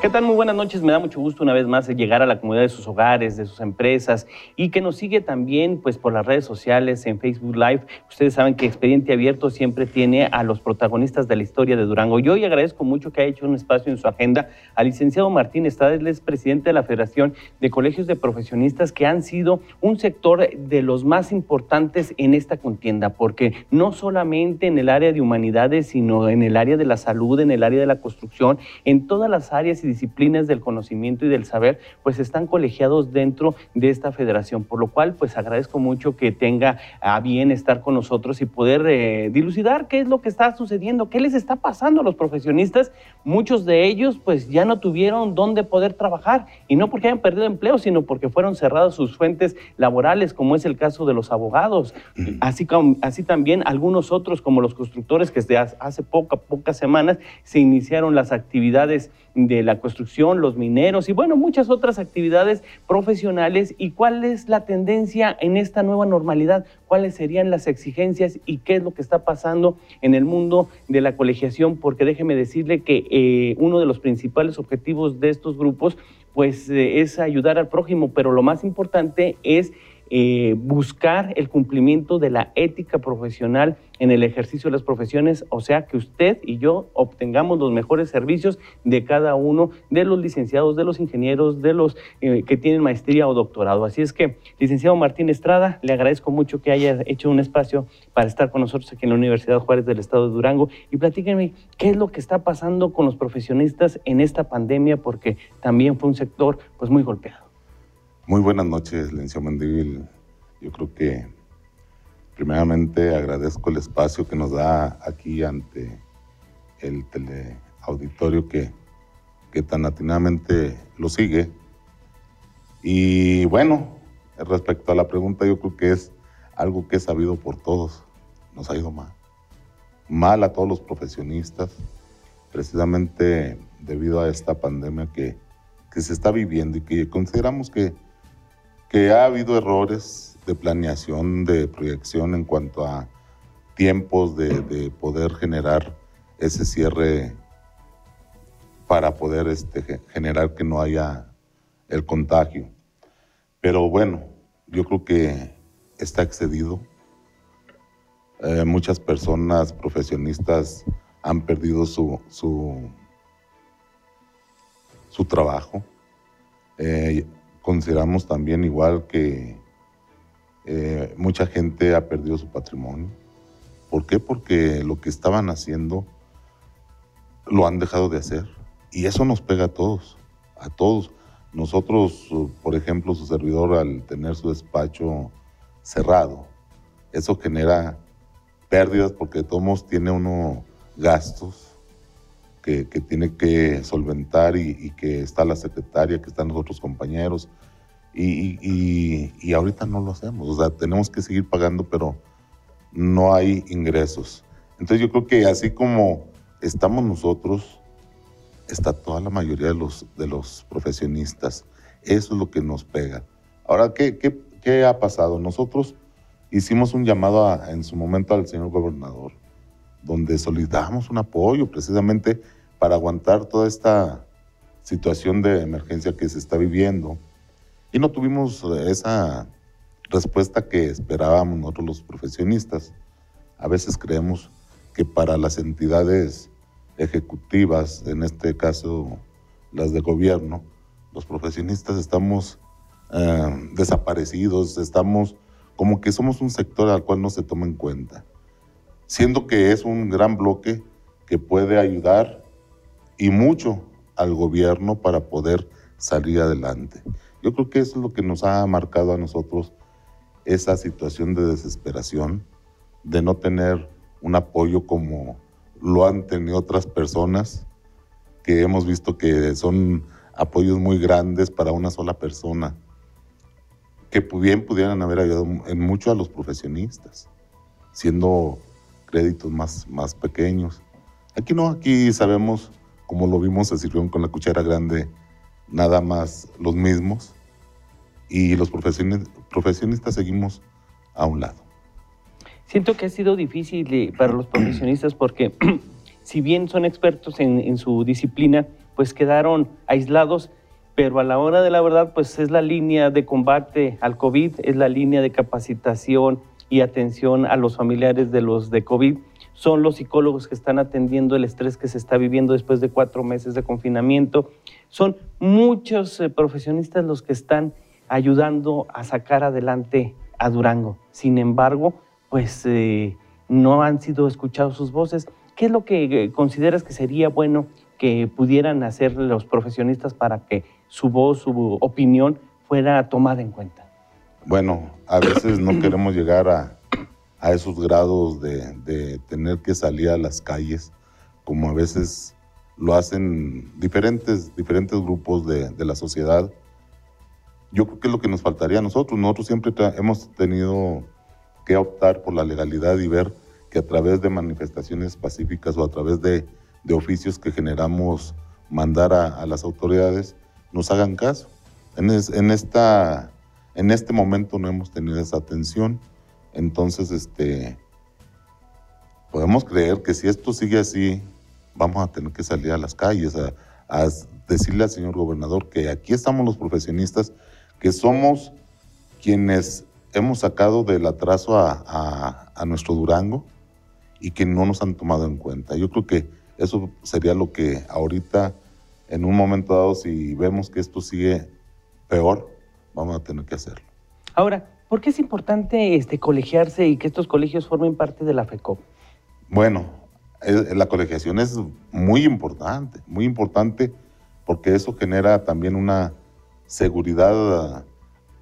¿Qué tal? Muy buenas noches. Me da mucho gusto una vez más llegar a la comunidad de sus hogares, de sus empresas y que nos sigue también pues por las redes sociales, en Facebook Live. Ustedes saben que Expediente Abierto siempre tiene a los protagonistas de la historia de Durango. Yo hoy agradezco mucho que haya hecho un espacio en su agenda al licenciado Martín Estrada, él es presidente de la Federación de Colegios de Profesionistas que han sido un sector de los más importantes en esta contienda, porque no solamente en el área de humanidades, sino en el área de la salud, en el área de la construcción, en todas las áreas y disciplinas del conocimiento y del saber, pues están colegiados dentro de esta federación, por lo cual pues agradezco mucho que tenga a bien estar con nosotros y poder eh, dilucidar qué es lo que está sucediendo, qué les está pasando a los profesionistas. Muchos de ellos pues ya no tuvieron dónde poder trabajar y no porque hayan perdido empleo, sino porque fueron cerradas sus fuentes laborales, como es el caso de los abogados, así, como, así también algunos otros como los constructores que desde hace poca, pocas semanas se iniciaron las actividades de la construcción, los mineros y bueno, muchas otras actividades profesionales. Y cuál es la tendencia en esta nueva normalidad, cuáles serían las exigencias y qué es lo que está pasando en el mundo de la colegiación, porque déjeme decirle que eh, uno de los principales objetivos de estos grupos pues eh, es ayudar al prójimo, pero lo más importante es eh, buscar el cumplimiento de la ética profesional en el ejercicio de las profesiones, o sea, que usted y yo obtengamos los mejores servicios de cada uno de los licenciados, de los ingenieros, de los eh, que tienen maestría o doctorado. Así es que, licenciado Martín Estrada, le agradezco mucho que haya hecho un espacio para estar con nosotros aquí en la Universidad Juárez del Estado de Durango y platíquenme qué es lo que está pasando con los profesionistas en esta pandemia, porque también fue un sector pues muy golpeado. Muy buenas noches, Lencio Mendívil. Yo creo que primeramente agradezco el espacio que nos da aquí ante el teleauditorio que, que tan atinadamente lo sigue. Y bueno, respecto a la pregunta, yo creo que es algo que es sabido por todos. Nos ha ido mal. Mal a todos los profesionistas, precisamente debido a esta pandemia que, que se está viviendo y que consideramos que que ha habido errores de planeación, de proyección en cuanto a tiempos de, poder generar ese cierre para poder este, generar que no haya el contagio. Pero bueno, yo creo que está excedido. Eh, muchas personas profesionistas han perdido su, su, su trabajo. Eh, consideramos también igual que eh, mucha gente ha perdido su patrimonio. ¿Por qué? Porque lo que estaban haciendo lo han dejado de hacer. Y eso nos pega a todos, a todos. Nosotros, por ejemplo, su servidor al tener su despacho cerrado, eso genera pérdidas porque todos tiene uno gastos que, tiene que solventar y, que está la secretaria, que están los otros compañeros. Y, y, ahorita no lo hacemos. O sea, tenemos que seguir pagando, pero no hay ingresos. Entonces yo creo que así como estamos nosotros, está toda la mayoría de los, de los profesionistas. Eso es lo que nos pega. Ahora, ¿qué, qué, qué ha pasado? Nosotros hicimos un llamado en su momento al señor gobernador donde solicitamos un apoyo precisamente para aguantar toda esta situación de emergencia que se está viviendo. Y no tuvimos esa respuesta que esperábamos nosotros los profesionistas. A veces creemos que para las entidades ejecutivas, en este caso las de gobierno, los profesionistas estamos eh, desaparecidos, estamos como que somos un sector al cual no se toma en cuenta siendo que es un gran bloque que puede ayudar y mucho al gobierno para poder salir adelante. Yo creo que eso es lo que nos ha marcado a nosotros esa situación de desesperación, de no tener un apoyo como lo han tenido otras personas, que hemos visto que son apoyos muy grandes para una sola persona, que bien pudieran haber ayudado en mucho a los profesionistas, siendo créditos más, más pequeños. Aquí no, aquí sabemos, como lo vimos, se sirvieron con la cuchara grande nada más los mismos y los profesionistas seguimos a un lado. Siento que ha sido difícil eh, para los profesionistas porque si bien son expertos en, en su disciplina, pues quedaron aislados, pero a la hora de la verdad, pues es la línea de combate al COVID, es la línea de capacitación y atención a los familiares de los de COVID. Son los psicólogos que están atendiendo el estrés que se está viviendo después de cuatro meses de confinamiento. Son muchos eh, profesionistas los que están ayudando a sacar adelante a Durango. Sin embargo, pues eh, no han sido escuchados sus voces. ¿Qué es lo que eh, consideras que sería bueno que pudieran hacer los profesionistas para que su voz, su opinión fuera tomada en cuenta? Bueno, a veces no queremos llegar a, esos grados de, tener que salir a las calles, como a veces lo hacen diferentes, diferentes grupos de, de la sociedad. Yo creo que es lo que nos faltaría a nosotros. Nosotros siempre hemos tenido que optar por la legalidad y ver que a través de manifestaciones pacíficas o a través de, oficios que generamos mandar a, las autoridades nos hagan caso. En, en, esta, en este momento no hemos tenido esa atención, entonces este, podemos creer que si esto sigue así, vamos a tener que salir a las calles a, decirle al señor gobernador que aquí estamos los profesionistas, que somos quienes hemos sacado del atraso a, a nuestro Durango, y que no nos han tomado en cuenta. Yo creo que eso sería lo que ahorita, en un momento dado, si vemos que esto sigue peor, vamos a tener que hacerlo. Ahora, ¿por qué es importante este, colegiarse y que estos colegios formen parte de la FECOP? Bueno, la colegiación es muy importante, muy importante porque eso genera también una seguridad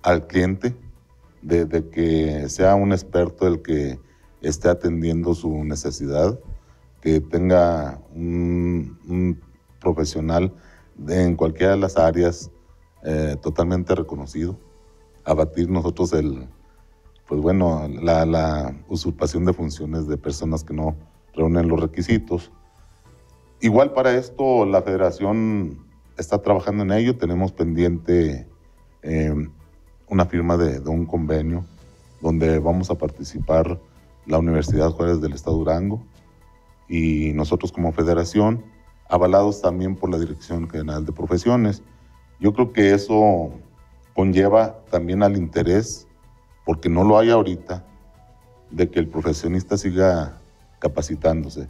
al cliente de, de que sea un experto el que esté atendiendo su necesidad, que tenga un, profesional en cualquiera de las áreas eh, totalmente reconocido. Abatir nosotros el, pues bueno, la, la, usurpación de funciones de personas que no reúnen los requisitos. Igual para esto la federación está trabajando en ello, tenemos pendiente eh, una firma de, de un convenio donde vamos a participar la Universidad Juárez del Estado Durango y nosotros como federación, avalados también por la Dirección General de Profesiones. Yo creo que eso conlleva también al interés, porque no lo hay ahorita, de que el profesionista siga capacitándose.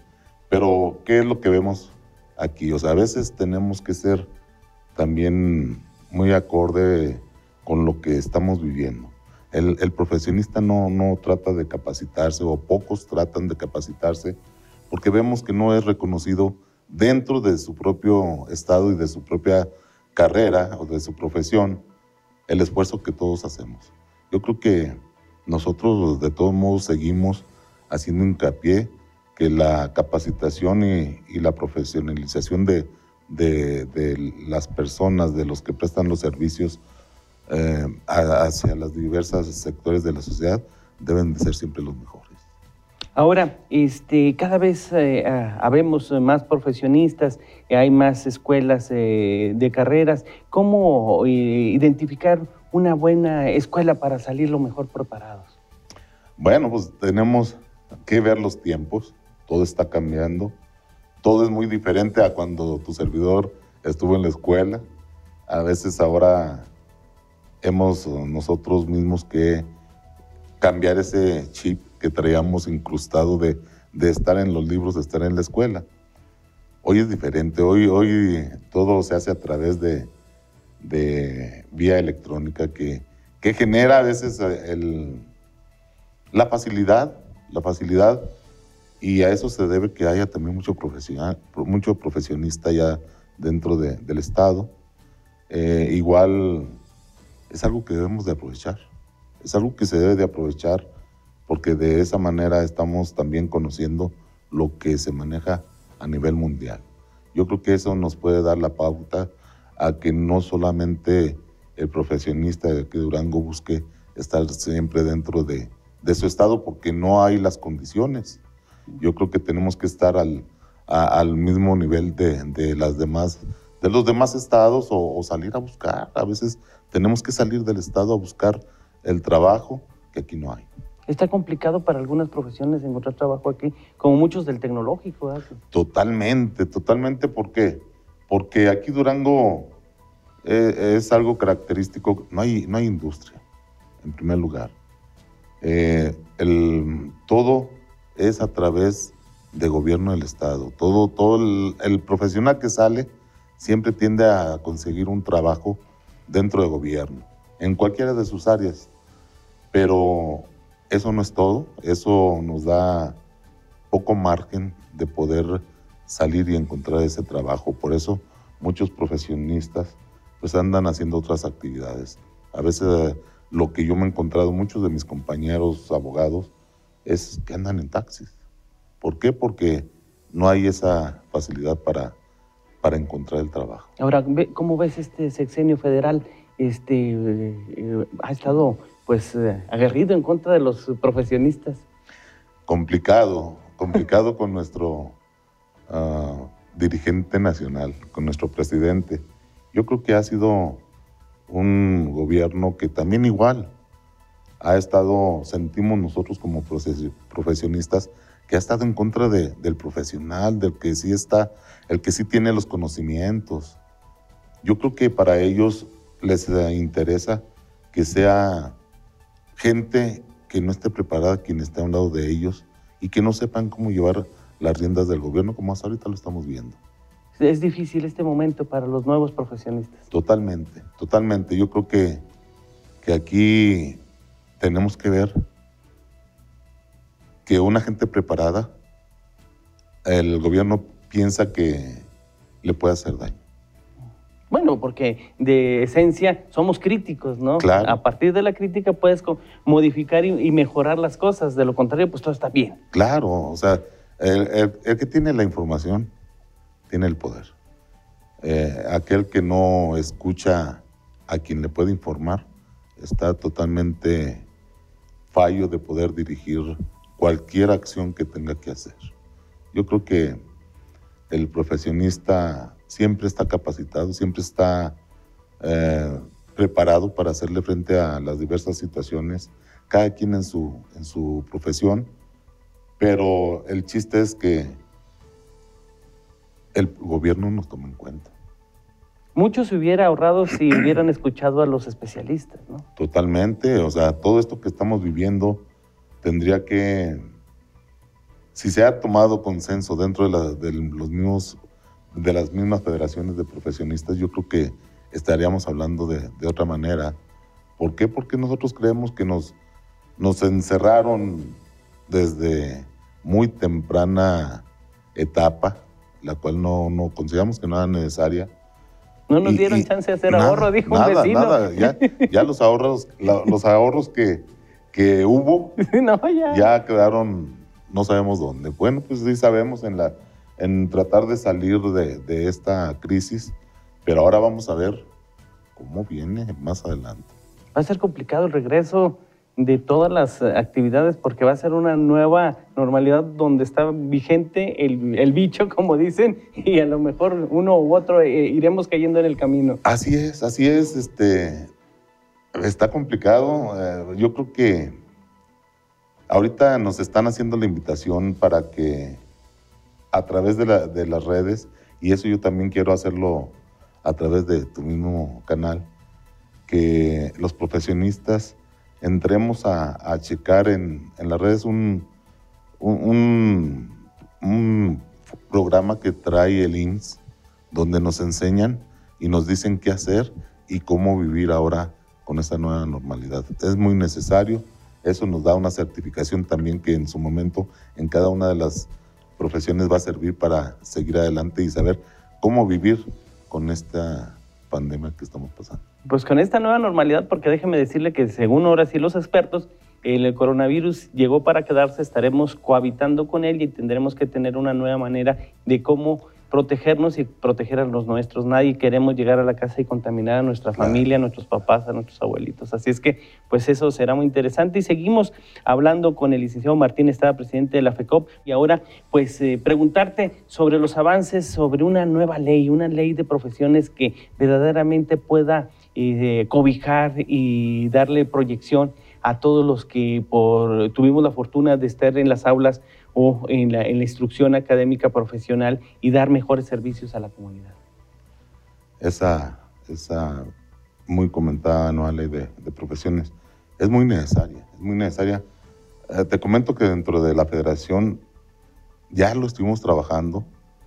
Pero, ¿qué es lo que vemos aquí? O sea, a veces tenemos que ser también muy acorde con lo que estamos viviendo. El, profesionista no, no trata de capacitarse o pocos tratan de capacitarse porque vemos que no es reconocido dentro de su propio estado y de su propia carrera o de su profesión el esfuerzo que todos hacemos. Yo creo que nosotros de todos modos seguimos haciendo hincapié que la capacitación y, la profesionalización de, de, las personas, de los que prestan los servicios, eh, hacia los diversos sectores de la sociedad deben de ser siempre los mejores. Ahora, este, cada vez eh, habemos más profesionistas, hay más escuelas eh, de carreras. ¿Cómo identificar una buena escuela para salir lo mejor preparados? Bueno, pues tenemos que ver los tiempos, todo está cambiando, todo es muy diferente a cuando tu servidor estuvo en la escuela. A veces ahora hemos nosotros mismos que cambiar ese chip que traíamos incrustado de, estar en los libros, de estar en la escuela. Hoy es diferente, hoy, hoy todo se hace a través de, vía electrónica que, que, genera a veces el, la facilidad, la facilidad, y a eso se debe que haya también mucho, profesional, mucho profesionista ya dentro del Estado. Eh, igual es algo que debemos de aprovechar. Es algo que se debe de aprovechar porque de esa manera estamos también conociendo lo que se maneja a nivel mundial. Yo creo que eso nos puede dar la pauta a que no solamente el profesionista de que Durango busque estar siempre dentro de, su estado porque no hay las condiciones. Yo creo que tenemos que estar al, al mismo nivel de, las demás, de los demás estados o, o salir a buscar. A veces tenemos que salir del Estado a buscar el trabajo que aquí no hay. Está complicado para algunas profesiones encontrar trabajo aquí, como muchos del tecnológico. Totalmente, totalmente. ¿Por qué? porque aquí Durango eh, es algo característico, no hay, no hay industria, en primer lugar. Eh, el, todo es a través de gobierno del Estado. Todo, todo el, el, profesional que sale siempre tiende a conseguir un trabajo dentro de gobierno, en cualquiera de sus áreas. Pero eso no es todo, eso nos da poco margen de poder salir y encontrar ese trabajo. Por eso muchos profesionistas pues andan haciendo otras actividades. A veces lo que yo me he encontrado, muchos de mis compañeros abogados, es que andan en taxis. ¿Por qué? Porque no hay esa facilidad para, para encontrar el trabajo. Ahora, ¿cómo ves este sexenio federal? Este, eh, ha estado pues eh, aguerrido en contra de los profesionistas. Complicado, complicado con nuestro uh, dirigente nacional, con nuestro presidente. Yo creo que ha sido un gobierno que también igual ha estado, sentimos nosotros como profesionistas, que ha estado en contra de, del profesional, del que sí está, el que sí tiene los conocimientos. Yo creo que para ellos les interesa que sea gente que no esté preparada, quien esté a un lado de ellos y que no sepan cómo llevar las riendas del gobierno, como hasta ahorita lo estamos viendo. Es difícil este momento para los nuevos profesionistas. Totalmente, totalmente. Yo creo que, que aquí tenemos que ver que una gente preparada, el gobierno piensa que le puede hacer daño. Bueno, porque de esencia somos críticos, ¿no? Claro. A partir de la crítica puedes modificar y, mejorar las cosas, de lo contrario, pues todo está bien. Claro, o sea, el, que tiene la información tiene el poder. Eh, aquel que no escucha a quien le puede informar está totalmente fallo de poder dirigir cualquier acción que tenga que hacer. Yo creo que el profesionista siempre está capacitado, siempre está eh, preparado para hacerle frente a las diversas situaciones, cada quien en su, en su profesión, pero el chiste es que el gobierno nos toma en cuenta. Mucho se hubiera ahorrado si hubieran escuchado a los especialistas, ¿no? Totalmente, o sea, todo esto que estamos viviendo tendría que, si se ha tomado consenso dentro de, los mismos, de las mismas federaciones de profesionistas, yo creo que estaríamos hablando de, otra manera. ¿Por qué? Porque nosotros creemos que nos, nos encerraron desde muy temprana etapa, la cual no, no consideramos que no era necesaria. No nos dieron chance de hacer ahorro, dijo un vecino. Nada, ya, ya los ahorros, los ahorros que, que hubo, ya. quedaron, no sabemos dónde. Bueno, pues sí sabemos en, la, en tratar de salir de, de esta crisis, pero ahora vamos a ver cómo viene más adelante. Va a ser complicado el regreso de todas las actividades porque va a ser una nueva normalidad donde está vigente el, el, bicho, como dicen, y a lo mejor uno u otro eh, iremos cayendo en el camino. Así es, así es. Este, Está complicado. Eh, yo creo que ahorita nos están haciendo la invitación para que a través de, las redes, y eso yo también quiero hacerlo a través de tu mismo canal, que los profesionistas entremos a, checar en, las redes un, un, un, programa que trae el IMSS, donde nos enseñan y nos dicen qué hacer y cómo vivir ahora con esta nueva normalidad. Es muy necesario, eso nos da una certificación también que en su momento en cada una de las profesiones va a servir para seguir adelante y saber cómo vivir con esta pandemia que estamos pasando. Pues con esta nueva normalidad, porque déjeme decirle que según ahora sí los expertos, el coronavirus llegó para quedarse, estaremos cohabitando con él y tendremos que tener una nueva manera de cómo protegernos y proteger a los nuestros. Nadie queremos llegar a la casa y contaminar a nuestra familia, a nuestros papás, a nuestros abuelitos. Así es que, pues eso será muy interesante. Y seguimos hablando con el licenciado Martín estaba presidente de la FECOP, y ahora, pues, eh, preguntarte sobre los avances sobre una nueva ley, una ley de profesiones que verdaderamente pueda eh, cobijar y darle proyección a todos los que por, tuvimos la fortuna de estar en las aulas o en la, instrucción académica profesional y dar mejores servicios a la comunidad. esa, esa muy comentada nueva ley de, de profesiones. Es muy necesaria, es muy necesaria. Eh, te comento que dentro de la federación ya lo estuvimos trabajando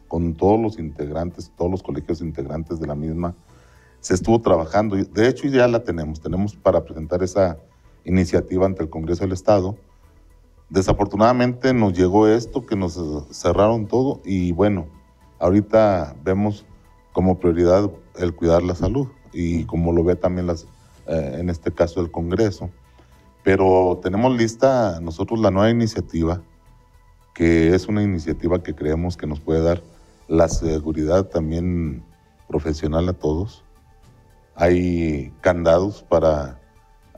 con todos los integrantes, todos los colegios integrantes de la misma. Se estuvo trabajando, de hecho ya la tenemos, tenemos para presentar esa iniciativa ante el Congreso del Estado. Desafortunadamente nos llegó esto, que nos cerraron todo y bueno, ahorita vemos como prioridad el cuidar la salud y como lo ve también las, eh, en este caso el Congreso. Pero tenemos lista nosotros la nueva iniciativa, que es una iniciativa que creemos que nos puede dar la seguridad también profesional a todos. Hay candados para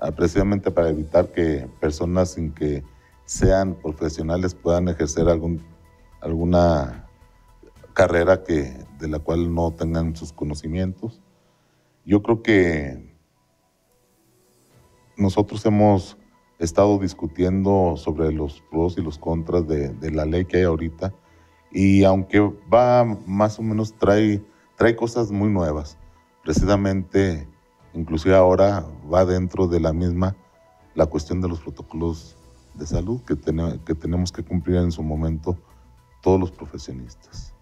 ah, precisamente para evitar que personas sin que sean profesionales puedan ejercer algún, alguna carrera que, de la cual no tengan sus conocimientos. Yo creo que nosotros hemos estado discutiendo sobre los pros y los contras de, la ley que hay ahorita y aunque va más o menos trae, trae cosas muy nuevas, precisamente inclusive ahora va dentro de la misma la cuestión de los protocolos de salud que, que tenemos que cumplir en su momento todos los profesionistas.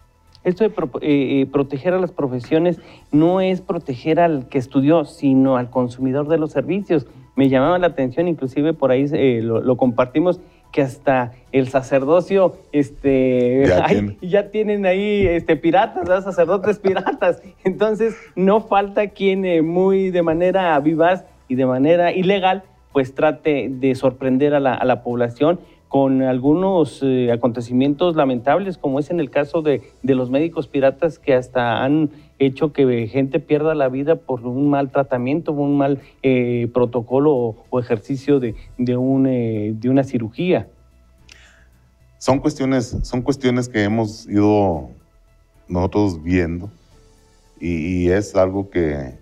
Esto de eh, eh, proteger a las profesiones no es proteger al que estudió, sino al consumidor de los servicios. Me llamaba la atención, inclusive por ahí eh, lo, compartimos, que hasta el sacerdocio, este, ya, tienen ahí este, piratas, sacerdotes piratas. Entonces, no falta quien muy de manera vivaz y de manera ilegal, pues trate de sorprender a la, población con algunos eh, acontecimientos lamentables, como es en el caso de, los médicos piratas que hasta han hecho que gente pierda la vida por un mal tratamiento, un mal eh, protocolo o, ejercicio de, un, eh, de una cirugía. Son cuestiones, son cuestiones que hemos ido nosotros viendo y es algo que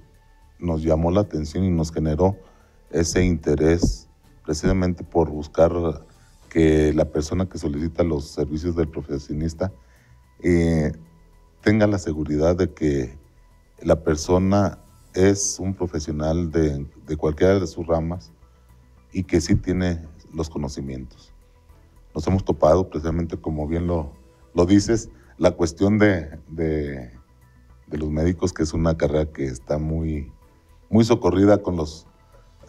nos llamó la atención y nos generó ese interés precisamente por buscar que la persona que solicita los servicios del profesionista eh, tenga la seguridad de que la persona es un profesional de, cualquiera de sus ramas y que sí tiene los conocimientos. Nos hemos topado precisamente, como bien lo, lo dices, la cuestión de, de, de, los médicos, que es una carrera que está muy, muy socorrida con los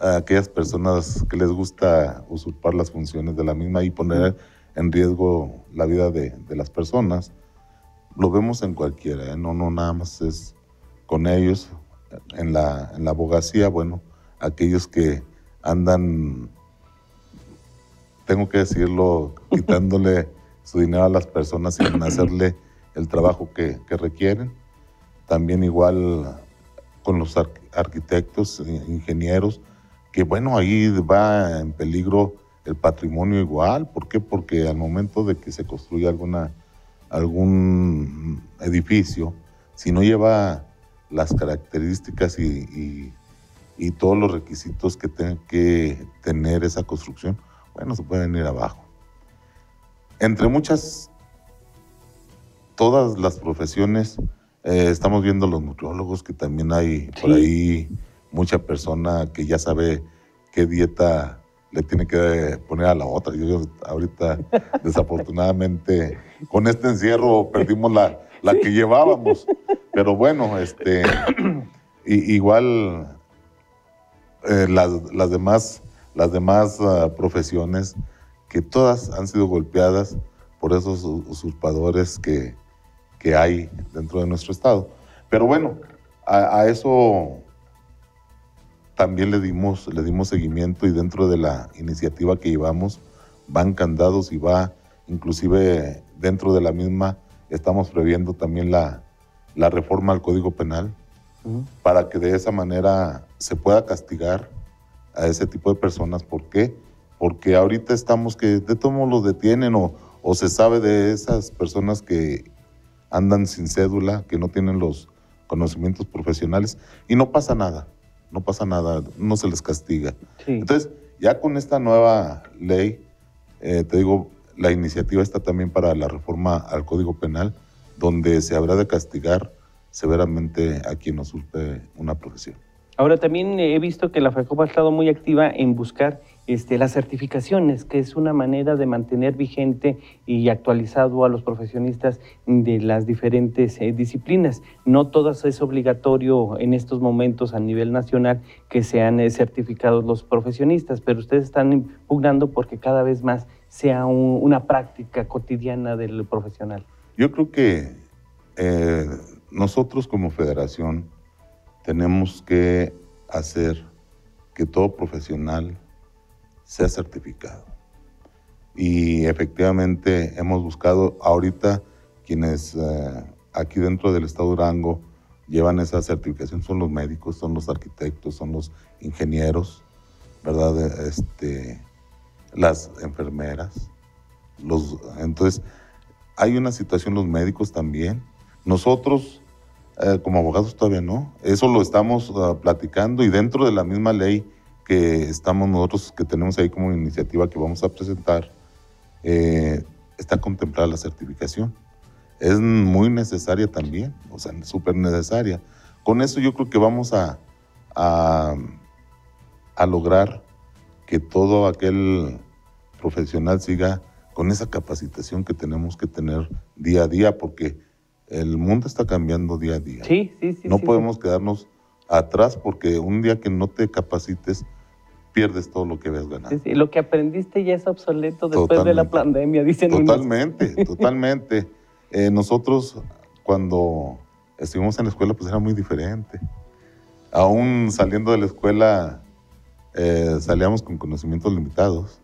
a aquellas personas que les gusta usurpar las funciones de la misma y poner en riesgo la vida de, las personas. Lo vemos en cualquiera, ¿eh? no, no nada más es con ellos. En la, en la abogacía, bueno, aquellos que andan, tengo que decirlo, quitándole su dinero a las personas sin hacerle el trabajo que, que requieren. También igual con los arquitectos, ingenieros, que bueno, ahí va en peligro el patrimonio igual. ¿Por qué? Porque al momento de que se construye alguna, algún edificio, si no lleva las características y, todos los requisitos que tiene que tener esa construcción, bueno, se pueden ir abajo. Entre muchas, todas las profesiones, eh, estamos viendo los nutriólogos, que también hay por ahí mucha persona que ya sabe qué dieta le tiene que poner a la otra. Yo, ahorita, desafortunadamente, con este encierro perdimos la, la que llevábamos. Pero bueno, este, igual eh, las, demás, las demás ah, profesiones que todas han sido golpeadas por esos usurpadores que, que hay dentro de nuestro estado. Pero bueno, a eso también le dimos, le dimos seguimiento y dentro de la iniciativa que llevamos van candados y va, inclusive dentro de la misma, estamos previendo también la, la reforma al Código Penal para que de esa manera se pueda castigar a ese tipo de personas. ¿Por qué? Porque ahorita estamos que de todos modos los detienen o, o se sabe de esas personas que andan sin cédula, que no tienen los conocimientos profesionales y no pasa nada no pasa nada, no se les castiga. Entonces, ya con esta nueva ley, eh, te digo, la iniciativa está también para la reforma al Código Penal, donde se habrá de castigar severamente a quien usurpe una profesión. Ahora también he visto que la FECOP ha estado muy activa en buscar este, las certificaciones, que es una manera de mantener vigente y actualizado a los profesionistas de las diferentes eh, disciplinas. No todas es obligatorio en estos momentos a nivel nacional que sean eh, certificados los profesionistas, pero ustedes están impugnando porque cada vez más sea una práctica cotidiana del profesional. Yo creo que eh, nosotros como federación tenemos que hacer que todo profesional sea certificado. Y efectivamente hemos buscado ahorita quienes eh, aquí dentro del estado de Durango llevan esa certificación son los médicos, son los arquitectos, son los ingenieros, ¿verdad? Este, las enfermeras. Los, entonces, hay una situación los médicos también. Nosotros eh, como abogados todavía no. Eso lo estamos ah, platicando y dentro de la misma ley que estamos nosotros, que tenemos ahí como iniciativa que vamos a presentar, eh, está contemplada la certificación. Es muy necesaria también, o sea, súper necesaria. Con eso yo creo que vamos a, a, a lograr que todo aquel profesional siga con esa capacitación que tenemos que tener día a día, porque el mundo está cambiando día a día. Sí, sí, sí. No podemos quedarnos atrás porque un día que no te capacites, pierdes todo lo que habías ganado. Sí, sí. Lo que aprendiste ya es obsoleto después de la pandemia, dicen Totalmente, totalmente. Eh, nosotros cuando estuvimos en la escuela pues era muy diferente. Aún saliendo de la escuela eh, salíamos con conocimientos limitados.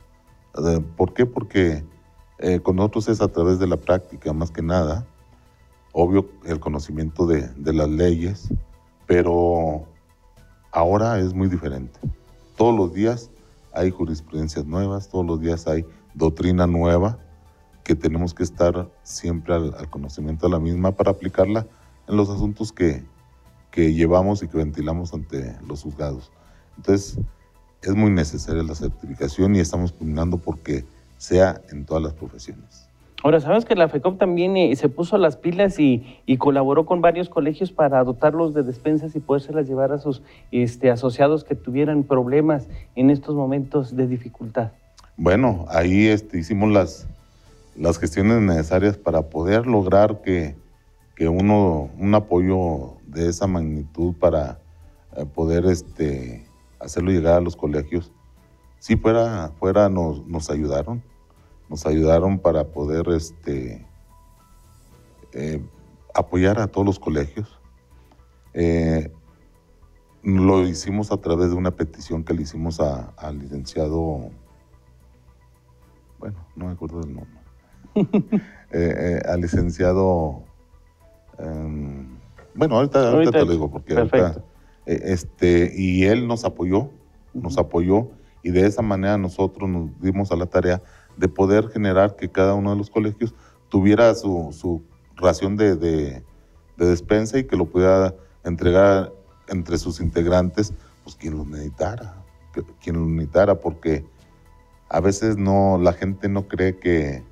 ¿Por qué? Porque eh, con nosotros es a través de la práctica más que nada obvio el conocimiento de, las leyes, pero ahora es muy diferente. Todos los días hay jurisprudencias nuevas, todos los días hay doctrina nueva que tenemos que estar siempre al, conocimiento de la misma para aplicarla en los asuntos que, que, llevamos y que ventilamos ante los juzgados. Entonces, es muy necesaria la certificación y estamos pugnando porque sea en todas las profesiones. Ahora, sabemos que la FECOP también eh, se puso las pilas y, colaboró con varios colegios para dotarlos de despensas y podérselas llevar a sus este, asociados que tuvieran problemas en estos momentos de dificultad. Bueno, ahí este, hicimos las, las gestiones necesarias para poder lograr que, que uno, un apoyo de esa magnitud para eh, poder este, hacerlo llegar a los colegios. Si fuera, fuera nos, nos ayudaron nos ayudaron para poder este, eh, apoyar a todos los colegios. Eh, lo hicimos a través de una petición que le hicimos al licenciado, bueno, no me acuerdo del nombre, eh, al licenciado, em, bueno, ahorita, te lo digo porque ahorita, este, y él nos apoyó, nos apoyó y de esa manera nosotros nos dimos a la tarea de poder generar que cada uno de los colegios tuviera su, ración de, despensa y que lo pudiera entregar entre sus integrantes, pues quien lo necesitara, quien lo necesitara, porque a veces no, la gente no cree que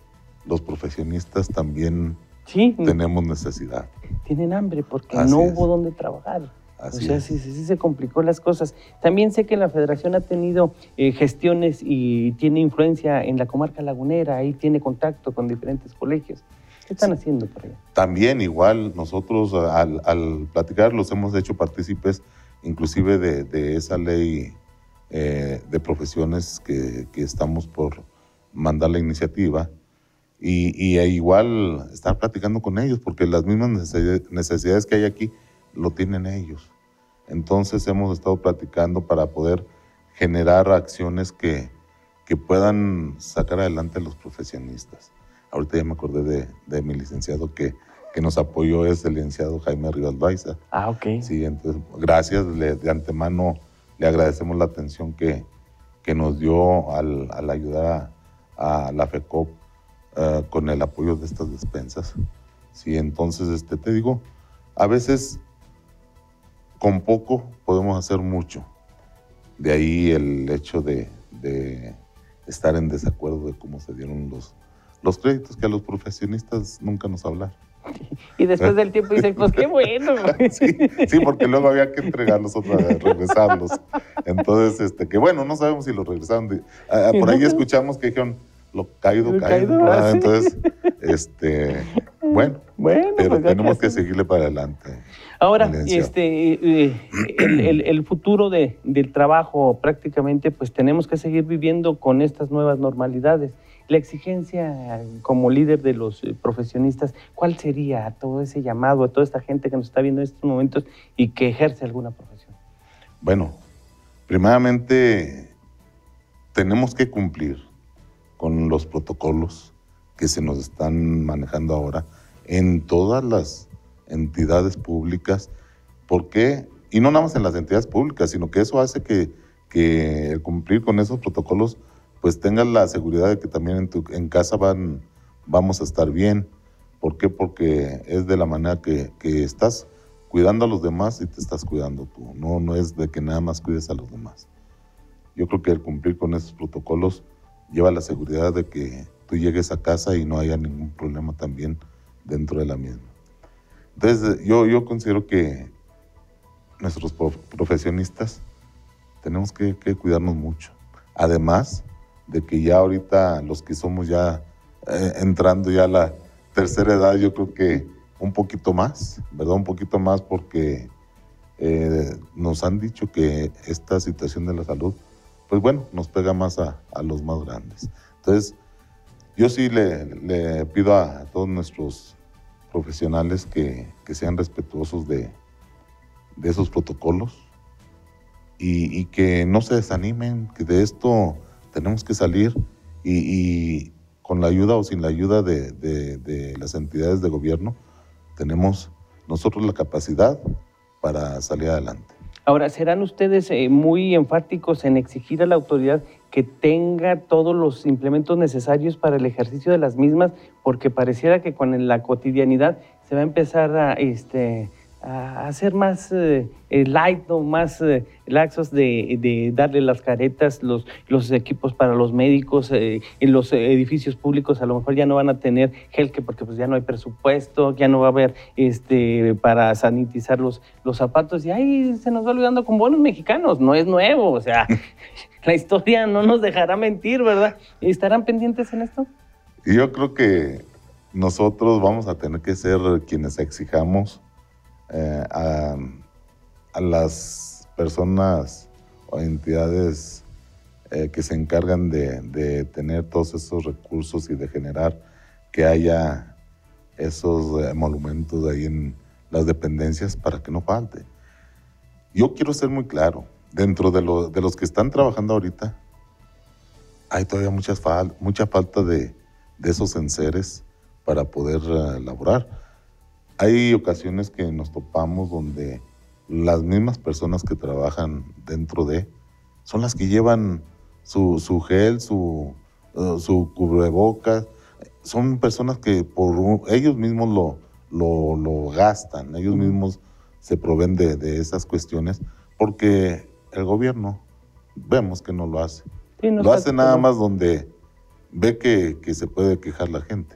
los profesionistas también tenemos necesidad. Tienen hambre porque no hubo donde trabajar o sea, sí, sí, se complicó las cosas. También sé que la federación ha tenido eh, gestiones y tiene influencia en la comarca lagunera, ahí tiene contacto con diferentes colegios. ¿Qué están haciendo por allá? También igual nosotros al, platicar los hemos hecho partícipes inclusive de, esa ley eh, de profesiones que, estamos por mandar la iniciativa y, y igual estar platicando con ellos porque las mismas necesidades que hay aquí lo tienen ellos. Entonces hemos estado platicando para poder generar acciones que, que puedan sacar adelante a los profesionistas. Ahorita ya me acordé de, de mi licenciado que, que, nos apoyó, es el licenciado Jaime Rivas Baiza. Ah, ok. Sí, entonces gracias, de antemano le agradecemos la atención que, que nos dio al, al ayudar a, la FECOP eh, con el apoyo de estas despensas. Sí, entonces este, te digo, a veces con poco podemos hacer mucho. De ahí el hecho de, estar en desacuerdo de cómo se dieron los, los créditos, que a los profesionistas nunca nos hablar. Y después del tiempo dice, pues qué bueno. Sí, porque luego había que entregarlos otra vez, regresarlos. Entonces, este, que bueno, no sabemos si los regresaron. Ah, por ahí escuchamos que dijeron, lo caído, caído. Ah, entonces, este, bueno, bueno pero pues tenemos que seguirle para adelante. Ahora, este, eh, el, futuro de, del trabajo prácticamente, pues tenemos que seguir viviendo con estas nuevas normalidades. La exigencia como líder de los eh, profesionistas, ¿cuál sería a todo ese llamado, a toda esta gente que nos está viendo en estos momentos y que ejerce alguna profesión? Bueno, primeramente tenemos que cumplir con los protocolos que se nos están manejando ahora en todas las entidades públicas. ¿Por qué? Y no nada más en las entidades públicas, sino que eso hace que, que el cumplir con esos protocolos pues tengas la seguridad de que también en, en casa van, vamos a estar bien. ¿Por qué? Porque es de la manera que, que estás cuidando a los demás y te estás cuidando tú. No, no es de que nada más cuides a los demás. Yo creo que el cumplir con esos protocolos lleva la seguridad de que tú llegues a casa y no haya ningún problema también dentro de la misma. Entonces, yo, yo considero que nuestros profesionistas tenemos que, cuidarnos mucho. Además de que ya ahorita los que somos ya eh, entrando ya a la tercera edad, yo creo que un poquito más, ¿verdad? Un poquito más porque eh, nos han dicho que esta situación de la salud, pues bueno, nos pega más a, los más grandes. Entonces, yo sí le pido a todos nuestros profesionales que, sean respetuosos de, esos protocolos y, que no se desanimen, que de esto tenemos que salir y, con la ayuda o sin la ayuda de, las entidades de gobierno, tenemos nosotros la capacidad para salir adelante. Ahora, ¿serán ustedes eh, muy enfáticos en exigir a la autoridad que tenga todos los implementos necesarios para el ejercicio de las mismas? Porque pareciera que con la cotidianidad se va a empezar a, este, a hacer más eh, light, ¿no? más eh, laxos de, darle las caretas, los, los equipos para los médicos, eh, en los edificios públicos a lo mejor ya no van a tener gel, que porque pues ya no hay presupuesto, ya no va a haber este, para sanitizar los, los zapatos y ahí se nos va olvidando con buenos mexicanos, no es nuevo, o sea, la historia no nos dejará mentir, ¿verdad? ¿Estarán pendientes en esto? Yo creo que nosotros vamos a tener que ser quienes exijamos eh, a, las personas o entidades eh, que se encargan de, tener todos esos recursos y de generar que haya esos eh, monumentos ahí en las dependencias para que no falte. Yo quiero ser muy claro, dentro de, los que están trabajando ahorita, hay todavía muchas mucha falta de, esos enseres para poder elaborar hay ocasiones que nos topamos donde las mismas personas que trabajan dentro de son las que llevan su, gel, su, uh, su cubrebocas. Son personas que por ellos mismos lo, lo, gastan, ellos mismos se proveen de, esas cuestiones porque el gobierno vemos que no lo hace. lo hace nada más donde ve que, que se puede quejar la gente.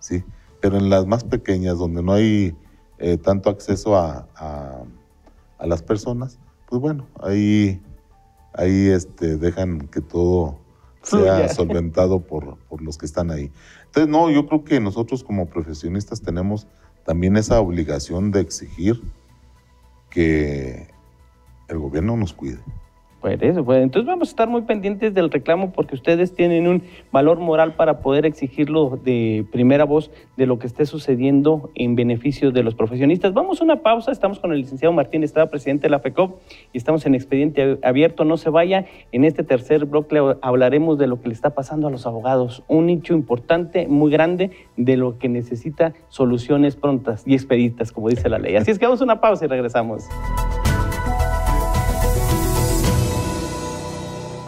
¿sí? Pero en las más pequeñas, donde no hay eh, tanto acceso a, las personas, pues bueno, ahí, ahí este, dejan que todo sea solventado por, por los que están ahí. Entonces, no, yo creo que nosotros como profesionistas tenemos también esa obligación de exigir que el gobierno nos cuide. Pues eso, pues entonces vamos a estar muy pendientes del reclamo porque ustedes tienen un valor moral para poder exigirlo de primera voz de lo que esté sucediendo en beneficio de los profesionistas. Vamos a una pausa, estamos con el licenciado Martín Estrada, presidente de la FECOP, y estamos en expediente abierto, no se vaya. En este tercer bloque hablaremos de lo que le está pasando a los abogados, un nicho importante, muy grande, de lo que necesita soluciones prontas y expeditas, como dice la ley. Así es que vamos a una pausa y regresamos.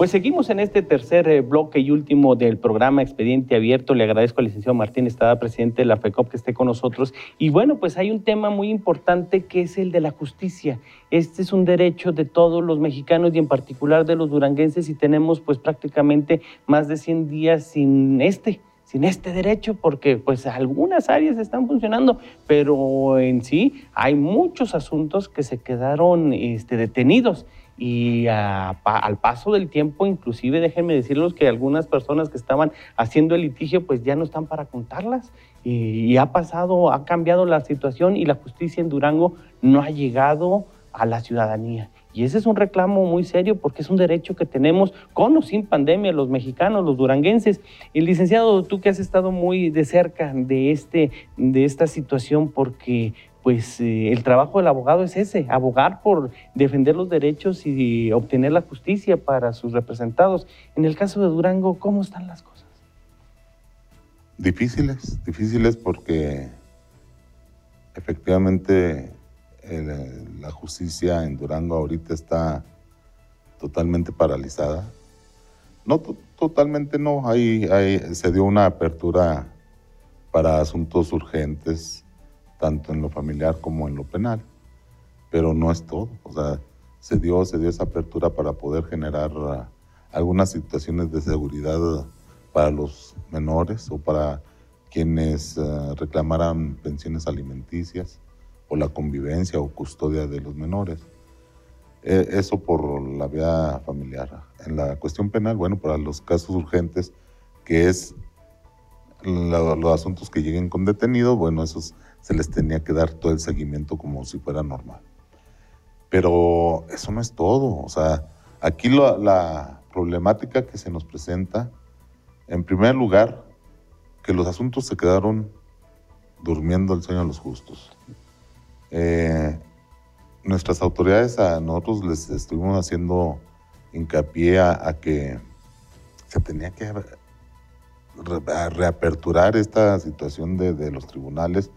Pues seguimos en este tercer eh, bloque y último del programa Expediente Abierto. Le agradezco al licenciado Martín Estada, presidente de la FECOP, que esté con nosotros. Y bueno, pues hay un tema muy importante que es el de la justicia. Este es un derecho de todos los mexicanos y en particular de los duranguenses y tenemos pues prácticamente más de 100 días sin este sin este derecho porque pues algunas áreas están funcionando, pero en sí hay muchos asuntos que se quedaron este, detenidos y al paso del tiempo, inclusive déjenme decirles que algunas personas que estaban haciendo el litigio pues ya no están para contarlas y, ha pasado, ha cambiado la situación y la justicia en Durango no ha llegado a la ciudadanía. Y ese es un reclamo muy serio porque es un derecho que tenemos con o sin pandemia los mexicanos, los duranguenses. Y licenciado, tú que has estado muy de cerca de, este, de esta situación porque pues eh, el trabajo del abogado es ese, abogar por defender los derechos y obtener la justicia para sus representados. En el caso de Durango, ¿cómo están las cosas? Difíciles, difíciles porque efectivamente la justicia en Durango ahorita está totalmente paralizada. No, totalmente no, ahí, ahí se dio una apertura para asuntos urgentes tanto en lo familiar como en lo penal. Pero no es todo. O sea, se dio, se dio esa apertura para poder generar ah, algunas situaciones de seguridad para los menores o para quienes ah, reclamaran pensiones alimenticias o la convivencia o custodia de los menores. E, eso por la vía familiar. En la cuestión penal, bueno, para los casos urgentes, que es los asuntos que lleguen con detenido, bueno, esos se les tenía que dar todo el seguimiento como si fuera normal. Pero eso no es todo. O sea, aquí la problemática que se nos presenta, en primer lugar, que los asuntos se quedaron durmiendo el sueño de los justos. Eh, nuestras autoridades, a nosotros les estuvimos haciendo hincapié a, que se tenía que reaperturar esta situación de los tribunales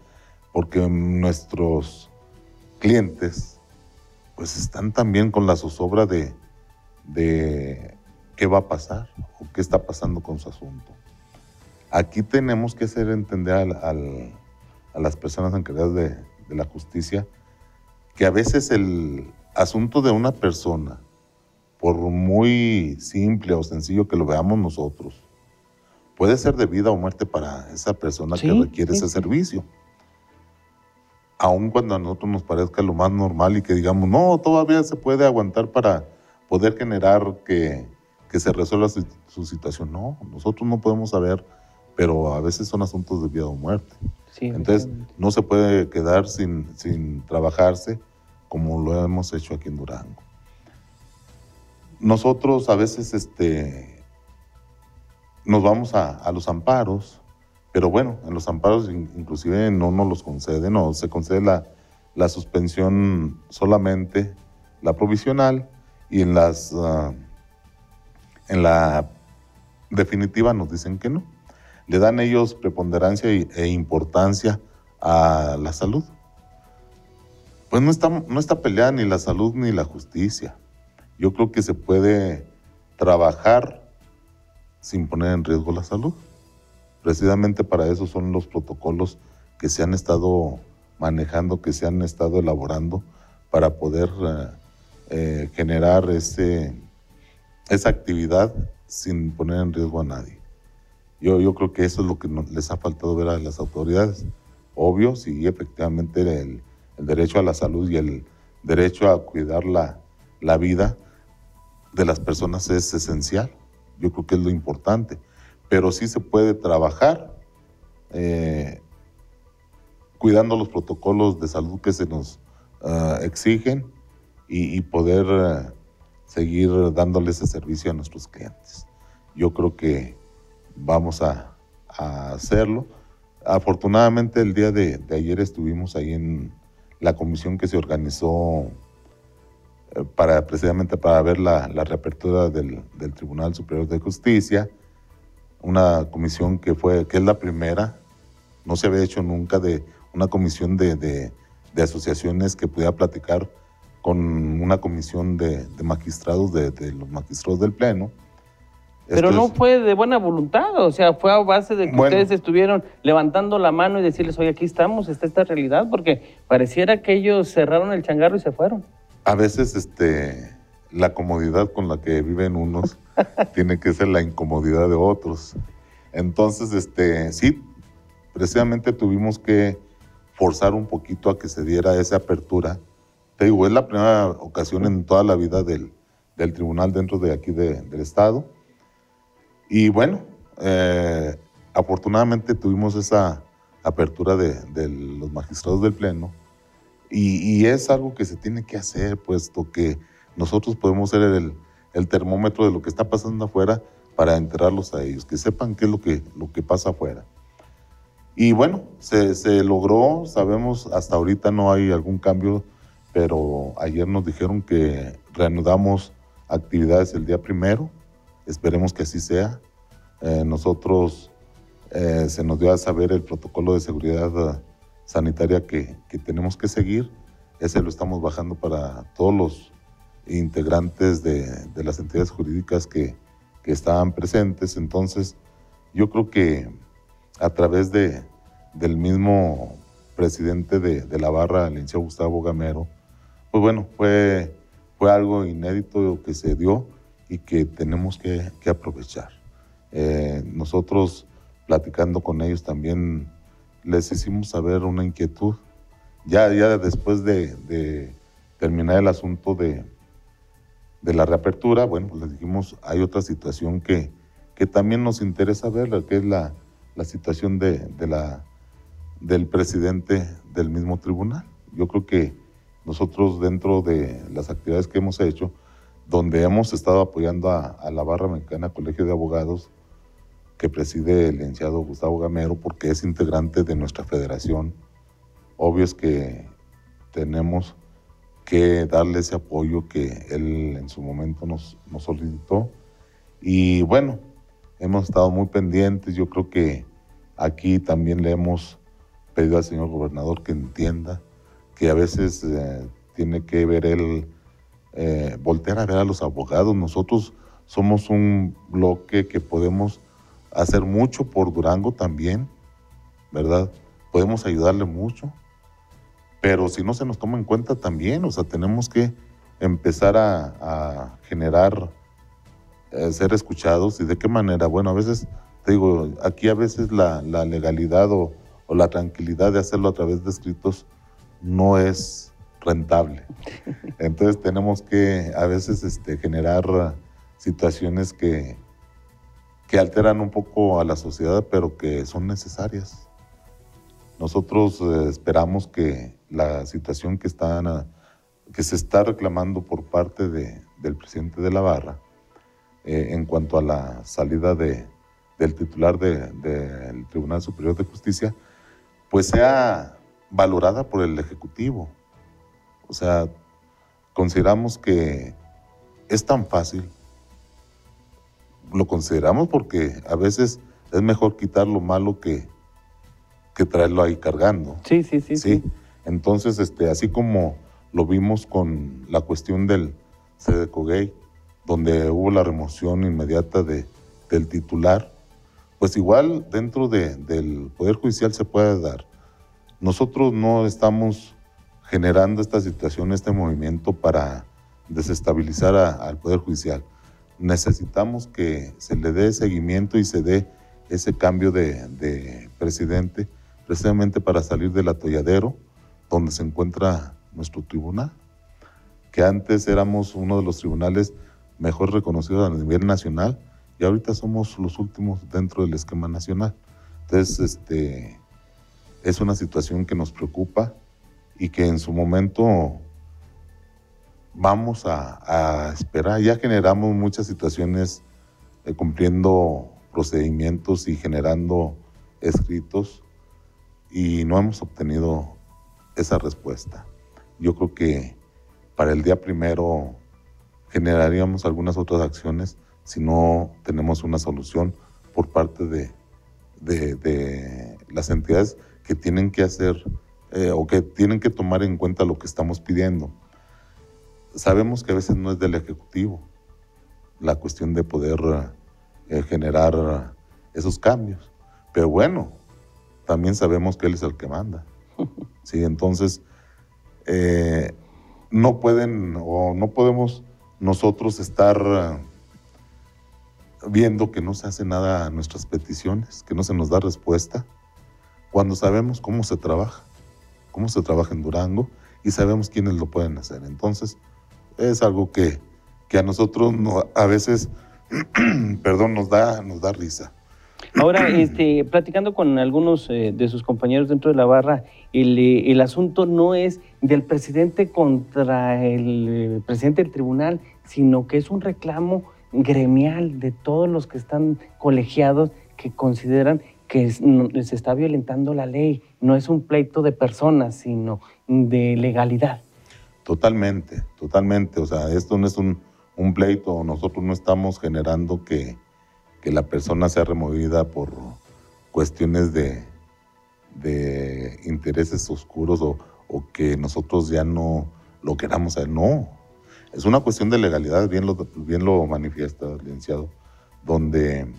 porque nuestros clientes pues están también con la zozobra de, de qué va a pasar o qué está pasando con su asunto. Aquí tenemos que hacer entender a las personas encargadas de, de la justicia que a veces el asunto de una persona, por muy simple o sencillo que lo veamos nosotros, puede ser de vida o muerte para esa persona que requiere ese servicio aun cuando a nosotros nos parezca lo más normal y que digamos, no, todavía se puede aguantar para poder generar que, se resuelva su, situación. No, nosotros no podemos saber, pero a veces son asuntos de vida o muerte. Entonces, no se puede quedar sin, sin trabajarse como lo hemos hecho aquí en Durango. Nosotros a veces este, nos vamos a, a los amparos pero bueno, en los amparos inclusive no nos los concede, no, se concede la, la suspensión solamente, la provisional, y en las ah, en la definitiva nos dicen que no. Le dan ellos preponderancia e importancia a la salud. Pues no está, no está peleada ni la salud ni la justicia. Yo creo que se puede trabajar sin poner en riesgo la salud. Precisamente para eso son los protocolos que se han estado manejando, que se han estado elaborando para poder eh, eh, generar ese, esa actividad sin poner en riesgo a nadie. Yo, yo creo que eso es lo que les ha faltado ver a las autoridades. Obvio, sí, efectivamente el, el derecho a la salud y el derecho a cuidar la, la vida de las personas es esencial. Yo creo que es lo importante pero sí se puede trabajar eh, cuidando los protocolos de salud que se nos ah, exigen y, poder ah, seguir dándole ese servicio a nuestros clientes. Yo creo que vamos a, hacerlo. Afortunadamente el día de, ayer estuvimos ahí en la comisión que se organizó eh, para precisamente para ver la, reapertura del, del Tribunal Superior de Justicia una comisión que fue, que es la primera, no se había hecho nunca de una comisión de, de, asociaciones que pudiera platicar con una comisión de, magistrados, de, los magistrados del Pleno. Pero no fue de buena voluntad, o sea, fue a base de que ustedes estuvieron levantando la mano y decirles, oye, aquí estamos, está esta realidad, porque pareciera que ellos cerraron el changarro y se fueron. A veces, este, la comodidad con la que viven unos tiene que ser la incomodidad de otros. Entonces, este, sí, precisamente tuvimos que forzar un poquito a que se diera esa apertura. Te digo, es la primera ocasión en toda la vida del, tribunal dentro de aquí del Estado. Y bueno, eh, afortunadamente tuvimos esa apertura de, los magistrados del Pleno y, es algo que se tiene que hacer, puesto que nosotros podemos ser el, el termómetro de lo que está pasando afuera para enterarlos a ellos, que sepan qué es lo que, lo que pasa afuera. Y bueno, se, se, logró, sabemos, hasta ahorita no hay algún cambio, pero ayer nos dijeron que reanudamos actividades el día primero, esperemos que así sea. Eh, nosotros eh, se nos dio a saber el protocolo de seguridad sanitaria que, que tenemos que seguir, ese lo estamos bajando para todos los integrantes de, las entidades jurídicas que, estaban presentes. Entonces, yo creo que a través de, del mismo presidente de, la barra, el licenciado Gustavo Gamero, pues bueno, fue, algo inédito que se dio y que tenemos que, aprovechar. Eh, nosotros, platicando con ellos también, les hicimos saber una inquietud. Ya, ya después de, de terminar el asunto de, de la reapertura, bueno, pues les dijimos, hay otra situación que, que también nos interesa ver, que es la, la situación de, de, la, del presidente del mismo tribunal. Yo creo que nosotros dentro de las actividades que hemos hecho, donde hemos estado apoyando a, la Barra Mexicana Colegio de Abogados, que preside el licenciado Gustavo Gamero, porque es integrante de nuestra federación, obvio es que tenemos que darle ese apoyo que él en su momento nos, nos solicitó. Y bueno, hemos estado muy pendientes. Yo creo que aquí también le hemos pedido al señor gobernador que entienda que a veces eh, tiene que ver él, eh, voltear a ver a los abogados. Nosotros somos un bloque que podemos hacer mucho por Durango también, ¿verdad? Podemos ayudarle mucho pero si no se nos toma en cuenta también, o sea, tenemos que empezar a, generar, eh, ser escuchados y de qué manera. Bueno, a veces, te digo, aquí a veces la, legalidad o, la tranquilidad de hacerlo a través de escritos no es rentable. Entonces tenemos que a veces este, generar situaciones que, que alteran un poco a la sociedad, pero que son necesarias. Nosotros eh, esperamos que la situación que, que se está reclamando por parte de, del presidente de la barra eh, en cuanto a la salida de, del titular del Tribunal Superior de Justicia, pues sea valorada por el Ejecutivo. O sea, consideramos que es tan fácil, lo consideramos porque a veces es mejor quitar lo malo que, que traerlo ahí cargando. Sí, sí, sí. Sí. Entonces, este, así como lo vimos con la cuestión del Sedeco Gay, donde hubo la remoción inmediata de, del titular, pues igual dentro de, del Poder Judicial se puede dar. Nosotros no estamos generando esta situación, este movimiento para desestabilizar al Poder Judicial. Necesitamos que se le dé seguimiento y se dé ese cambio de, de presidente precisamente para salir del atolladero donde se encuentra nuestro tribunal, que antes éramos uno de los tribunales mejor reconocidos a nivel nacional y ahorita somos los últimos dentro del esquema nacional. Entonces, este, es una situación que nos preocupa y que en su momento vamos a, esperar. Ya generamos muchas situaciones eh, cumpliendo procedimientos y generando escritos y no hemos obtenido esa respuesta. Yo creo que para el día primero generaríamos algunas otras acciones si no tenemos una solución por parte de, de, las entidades que tienen que hacer eh, o que tienen que tomar en cuenta lo que estamos pidiendo. Sabemos que a veces no es del Ejecutivo la cuestión de poder eh, generar esos cambios, pero bueno, también sabemos que Él es el que manda. ¿sí? Entonces, eh, no pueden o no podemos nosotros estar viendo que no se hace nada a nuestras peticiones, que no se nos da respuesta, cuando sabemos cómo se trabaja, cómo se trabaja en Durango y sabemos quiénes lo pueden hacer. Entonces, es algo que, que a nosotros no, a veces, perdón, nos da, nos da risa. Ahora, este, platicando con algunos eh, de sus compañeros dentro de la barra, el, eh, el, asunto no es del presidente contra el presidente del tribunal, sino que es un reclamo gremial de todos los que están colegiados que consideran que se está violentando la ley. No es un pleito de personas, sino de legalidad. Totalmente, totalmente. O sea, esto no es un, un pleito. Nosotros no estamos generando que, que, la persona sea removida por cuestiones de, de intereses oscuros o, o, que nosotros ya no lo queramos hacer. No, es una cuestión de legalidad, bien lo, bien lo manifiesta el licenciado, donde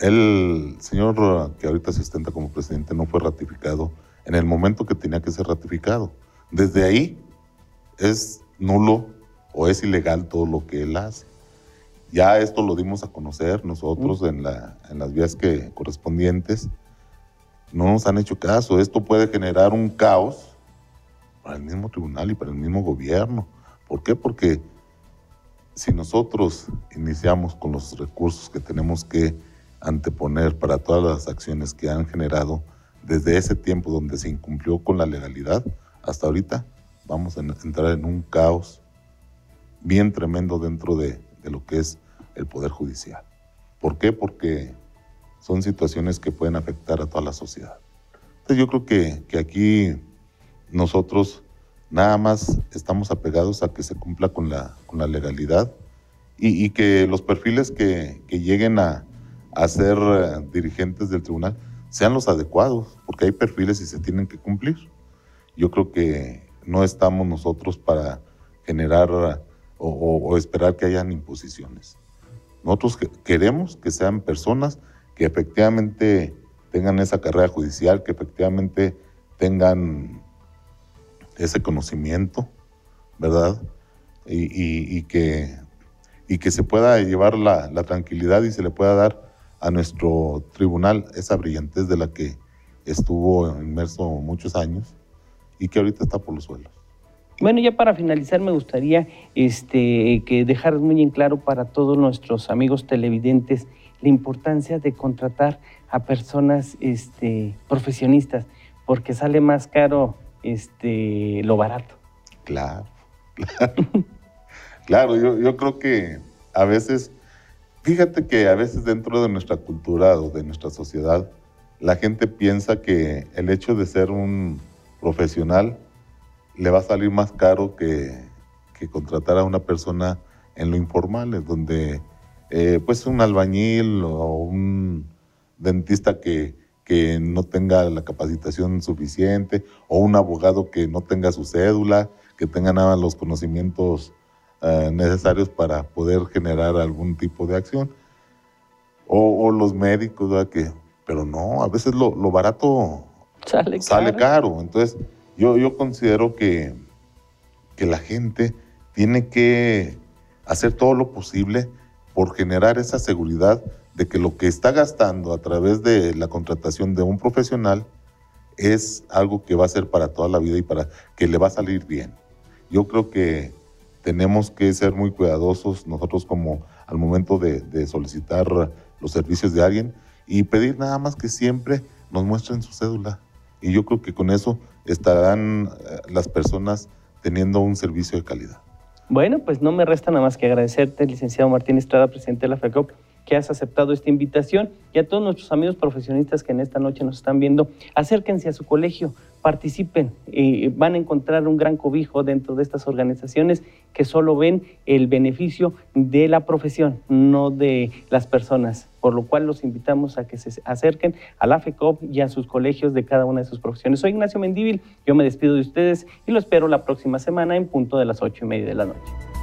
el señor que ahorita se ostenta como presidente no fue ratificado en el momento que tenía que ser ratificado. Desde ahí es nulo o es ilegal todo lo que él hace. Ya esto lo dimos a conocer nosotros en, la, en las vías que, correspondientes. No nos han hecho caso. Esto puede generar un caos para el mismo tribunal y para el mismo gobierno. ¿Por qué? Porque si nosotros iniciamos con los recursos que tenemos que anteponer para todas las acciones que han generado desde ese tiempo donde se incumplió con la legalidad hasta ahorita, vamos a entrar en un caos bien tremendo dentro de, lo que es el Poder Judicial. ¿Por qué? Porque son situaciones que pueden afectar a toda la sociedad. Entonces yo creo que, que aquí nosotros nada más estamos apegados a que se cumpla con la, con la legalidad y, que los perfiles que, lleguen a, a ser eh, dirigentes del tribunal sean los adecuados, porque hay perfiles y se tienen que cumplir. Yo creo que no estamos nosotros para generar o, esperar que hayan imposiciones. Nosotros queremos que sean personas que efectivamente tengan esa carrera judicial, que efectivamente tengan ese conocimiento, ¿verdad? Y, que, y que se pueda llevar la, tranquilidad y se le pueda dar a nuestro tribunal esa brillantez de la que estuvo inmerso muchos años y que ahorita está por los suelos. Bueno, ya para finalizar me gustaría este, que dejar muy en claro para todos nuestros amigos televidentes la importancia de contratar a personas este, profesionistas, porque sale más caro este, lo barato. Claro, claro. claro, yo, yo creo que a veces, fíjate que a veces dentro de nuestra cultura o de nuestra sociedad, la gente piensa que el hecho de ser un profesional le va a salir más caro que, que contratar a una persona en lo informal, es donde eh, pues un albañil o un dentista que que no tenga la capacitación suficiente o un abogado que no tenga su cédula, que tenga nada los conocimientos eh, necesarios para poder generar algún tipo de acción. O, los médicos, ¿verdad? Que, pero no, a veces lo, barato sale, caro. Entonces, yo, considero que, que la gente tiene que hacer todo lo posible por generar esa seguridad de que lo que está gastando a través de la contratación de un profesional es algo que va a ser para toda la vida y para que le va a salir bien. Yo creo que tenemos que ser muy cuidadosos nosotros como al momento de, solicitar los servicios de alguien y pedir nada más que siempre nos muestren su cédula. Y yo creo que con eso estarán eh, las personas teniendo un servicio de calidad. Bueno, pues no me resta nada más que agradecerte, licenciado Martín Estrada, presidente de la FECOP, que has aceptado esta invitación y a todos nuestros amigos profesionistas que en esta noche nos están viendo, acérquense a su colegio, participen, y van a encontrar un gran cobijo dentro de estas organizaciones que solo ven el beneficio de la profesión, no de las personas, por lo cual los invitamos a que se acerquen a la FECOP y a sus colegios de cada una de sus profesiones. Soy Ignacio Mendívil, yo me despido de ustedes y lo espero la próxima semana en punto de las ocho y media de la noche.